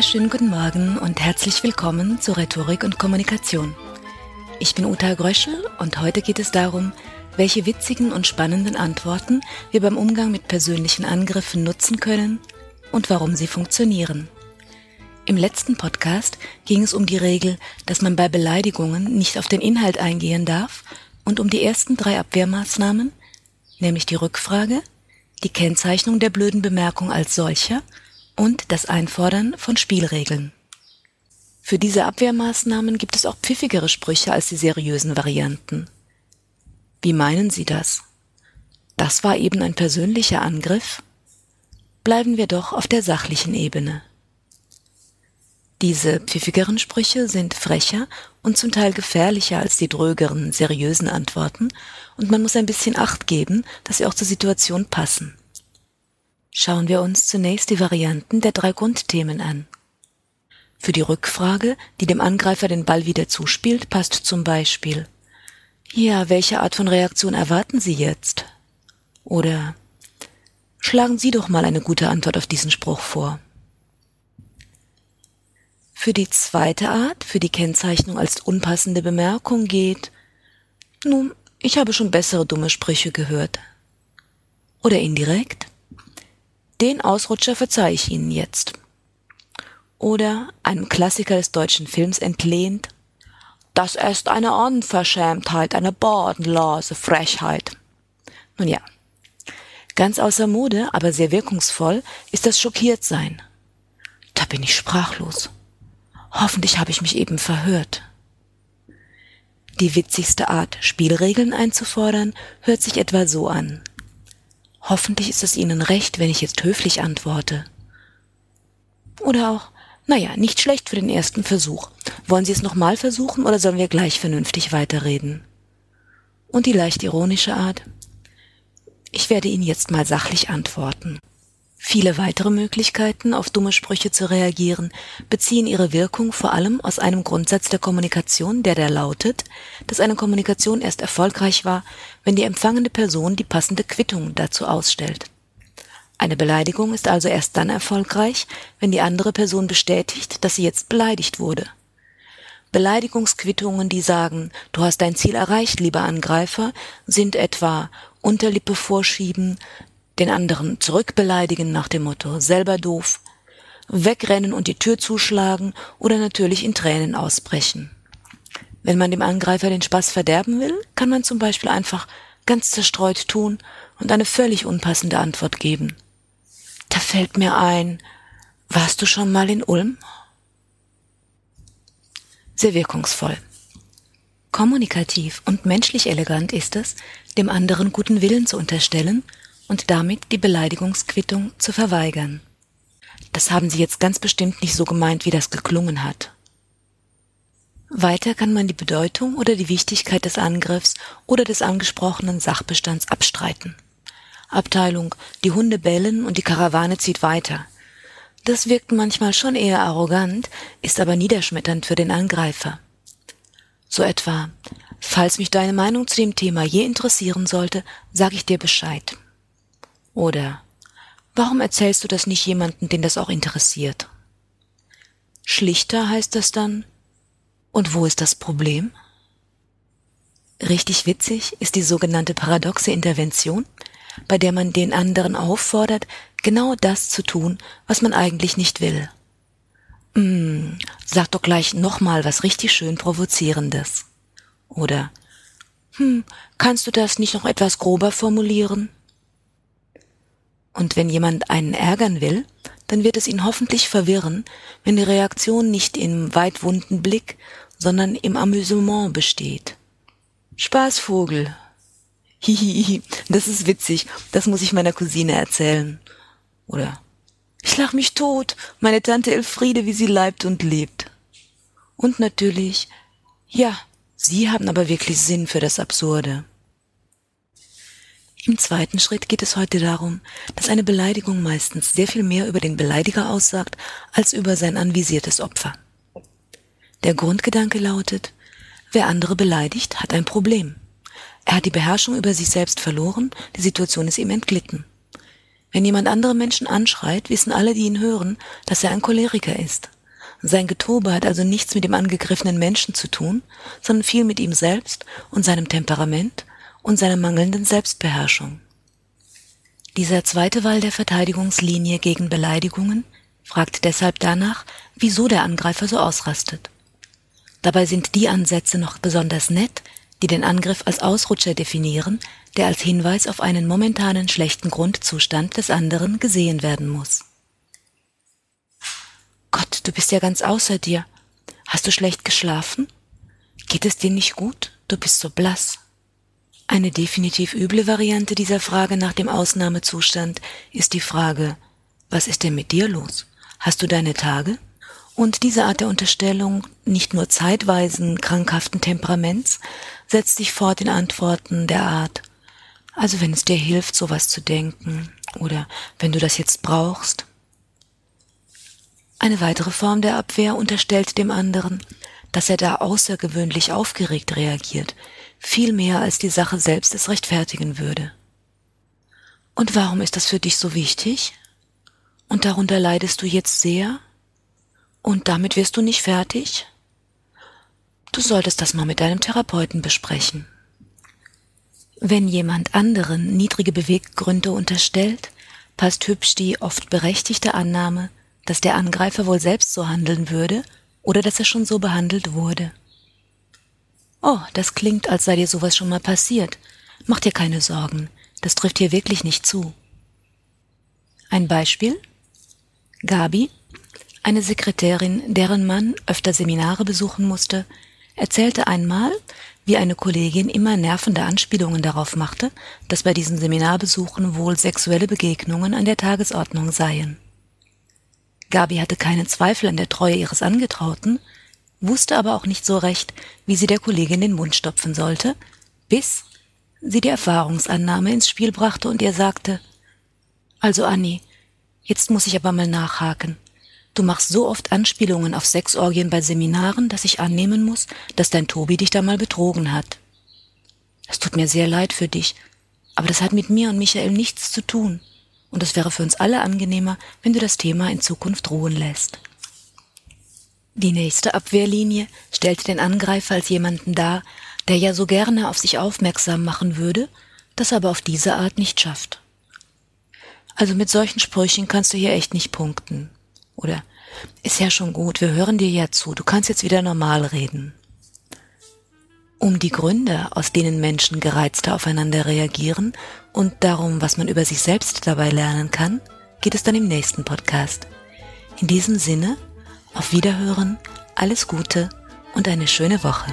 wunderschönen guten Morgen und herzlich willkommen zu Rhetorik und Kommunikation. Ich bin Uta Gröschel und heute geht es darum, welche witzigen und spannenden Antworten wir beim Umgang mit persönlichen Angriffen nutzen können und warum sie funktionieren. Im letzten Podcast ging es um die Regel, dass man bei Beleidigungen nicht auf den Inhalt eingehen darf und um die ersten drei Abwehrmaßnahmen, nämlich die Rückfrage, die Kennzeichnung der blöden Bemerkung als solcher und das Einfordern von Spielregeln. Für diese Abwehrmaßnahmen gibt es auch pfiffigere Sprüche als die seriösen Varianten. Wie meinen Sie das? Das war eben ein persönlicher Angriff? Bleiben wir doch auf der sachlichen Ebene. Diese pfiffigeren Sprüche sind frecher und zum Teil gefährlicher als die drögeren, seriösen Antworten, und man muss ein bisschen Acht geben, dass sie auch zur Situation passen. Schauen wir uns zunächst die Varianten der drei Grundthemen an. Für die Rückfrage, die dem Angreifer den Ball wieder zuspielt, passt zum Beispiel Ja, welche Art von Reaktion erwarten Sie jetzt? Oder Schlagen Sie doch mal eine gute Antwort auf diesen Spruch vor. Für die zweite Art, für die Kennzeichnung als unpassende Bemerkung geht Nun, ich habe schon bessere dumme Sprüche gehört. Oder indirekt den Ausrutscher verzeihe ich Ihnen jetzt. Oder einem Klassiker des deutschen Films entlehnt, das ist eine Unverschämtheit, eine bodenlose Frechheit. Nun ja, ganz außer Mode, aber sehr wirkungsvoll ist das Schockiertsein. Da bin ich sprachlos. Hoffentlich habe ich mich eben verhört. Die witzigste Art, Spielregeln einzufordern, hört sich etwa so an. Hoffentlich ist es Ihnen recht, wenn ich jetzt höflich antworte. Oder auch, naja, nicht schlecht für den ersten Versuch. Wollen Sie es nochmal versuchen oder sollen wir gleich vernünftig weiterreden? Und die leicht ironische Art, ich werde Ihnen jetzt mal sachlich antworten. Viele weitere Möglichkeiten, auf dumme Sprüche zu reagieren, beziehen ihre Wirkung vor allem aus einem Grundsatz der Kommunikation, der da lautet, dass eine Kommunikation erst erfolgreich war, wenn die empfangende Person die passende Quittung dazu ausstellt. Eine Beleidigung ist also erst dann erfolgreich, wenn die andere Person bestätigt, dass sie jetzt beleidigt wurde. Beleidigungsquittungen, die sagen, du hast dein Ziel erreicht, lieber Angreifer, sind etwa Unterlippe vorschieben, den anderen zurückbeleidigen nach dem Motto selber doof, wegrennen und die Tür zuschlagen oder natürlich in Tränen ausbrechen. Wenn man dem Angreifer den Spaß verderben will, kann man zum Beispiel einfach ganz zerstreut tun und eine völlig unpassende Antwort geben. Da fällt mir ein, warst du schon mal in Ulm? Sehr wirkungsvoll. Kommunikativ und menschlich elegant ist es, dem anderen guten Willen zu unterstellen und damit die Beleidigungsquittung zu verweigern. Das haben Sie jetzt ganz bestimmt nicht so gemeint, wie das geklungen hat. Weiter kann man die Bedeutung oder die Wichtigkeit des Angriffs oder des angesprochenen Sachbestands abstreiten. Abteilung, die Hunde bellen und die Karawane zieht weiter. Das wirkt manchmal schon eher arrogant, ist aber niederschmetternd für den Angreifer. So etwa, falls mich deine Meinung zu dem Thema je interessieren sollte, sag ich dir Bescheid. Oder warum erzählst du das nicht jemanden, den das auch interessiert? Schlichter heißt das dann. Und wo ist das Problem? Richtig witzig ist die sogenannte paradoxe Intervention, bei der man den anderen auffordert, genau das zu tun, was man eigentlich nicht will. Hm, sag doch gleich nochmal was richtig schön Provozierendes. Oder, hm, kannst du das nicht noch etwas grober formulieren? Und wenn jemand einen ärgern will, dann wird es ihn hoffentlich verwirren, wenn die Reaktion nicht im weitwunden Blick, sondern im Amüsement besteht. Spaßvogel. Hihihi, das ist witzig, das muss ich meiner Cousine erzählen. Oder ich lach mich tot, meine Tante Elfriede, wie sie leibt und lebt. Und natürlich, ja, Sie haben aber wirklich Sinn für das Absurde. Im zweiten Schritt geht es heute darum, dass eine Beleidigung meistens sehr viel mehr über den Beleidiger aussagt als über sein anvisiertes Opfer. Der Grundgedanke lautet, wer andere beleidigt, hat ein Problem. Er hat die Beherrschung über sich selbst verloren, die Situation ist ihm entglitten. Wenn jemand andere Menschen anschreit, wissen alle, die ihn hören, dass er ein Choleriker ist. Sein Getobe hat also nichts mit dem angegriffenen Menschen zu tun, sondern viel mit ihm selbst und seinem Temperament und seiner mangelnden Selbstbeherrschung. Dieser zweite Wahl der Verteidigungslinie gegen Beleidigungen fragt deshalb danach, wieso der Angreifer so ausrastet. Dabei sind die Ansätze noch besonders nett, die den Angriff als Ausrutscher definieren, der als Hinweis auf einen momentanen schlechten Grundzustand des anderen gesehen werden muss. Gott, du bist ja ganz außer dir. Hast du schlecht geschlafen? Geht es dir nicht gut? Du bist so blass. Eine definitiv üble Variante dieser Frage nach dem Ausnahmezustand ist die Frage, was ist denn mit dir los? Hast du deine Tage? Und diese Art der Unterstellung nicht nur zeitweisen krankhaften Temperaments setzt sich fort in Antworten der Art, also wenn es dir hilft, sowas zu denken, oder wenn du das jetzt brauchst. Eine weitere Form der Abwehr unterstellt dem anderen, dass er da außergewöhnlich aufgeregt reagiert, viel mehr als die Sache selbst es rechtfertigen würde. Und warum ist das für dich so wichtig? Und darunter leidest du jetzt sehr? Und damit wirst du nicht fertig? Du solltest das mal mit deinem Therapeuten besprechen. Wenn jemand anderen niedrige Beweggründe unterstellt, passt hübsch die oft berechtigte Annahme, dass der Angreifer wohl selbst so handeln würde oder dass er schon so behandelt wurde. Oh, das klingt, als sei dir sowas schon mal passiert. Mach dir keine Sorgen, das trifft hier wirklich nicht zu. Ein Beispiel? Gabi, eine Sekretärin, deren Mann öfter Seminare besuchen musste, erzählte einmal, wie eine Kollegin immer nervende Anspielungen darauf machte, dass bei diesen Seminarbesuchen wohl sexuelle Begegnungen an der Tagesordnung seien. Gabi hatte keinen Zweifel an der Treue ihres Angetrauten, wusste aber auch nicht so recht, wie sie der Kollegin den Mund stopfen sollte, bis sie die Erfahrungsannahme ins Spiel brachte und ihr sagte, also Annie, jetzt muss ich aber mal nachhaken. Du machst so oft Anspielungen auf Sexorgien bei Seminaren, dass ich annehmen muss, dass dein Tobi dich da mal betrogen hat. Es tut mir sehr leid für dich, aber das hat mit mir und Michael nichts zu tun. Und es wäre für uns alle angenehmer, wenn du das Thema in Zukunft ruhen lässt. Die nächste Abwehrlinie stellte den Angreifer als jemanden dar, der ja so gerne auf sich aufmerksam machen würde, das aber auf diese Art nicht schafft. Also mit solchen Sprüchen kannst du hier echt nicht punkten. Oder ist ja schon gut, wir hören dir ja zu, du kannst jetzt wieder normal reden. Um die Gründe, aus denen Menschen gereizter aufeinander reagieren und darum, was man über sich selbst dabei lernen kann, geht es dann im nächsten Podcast. In diesem Sinne, auf Wiederhören, alles Gute und eine schöne Woche.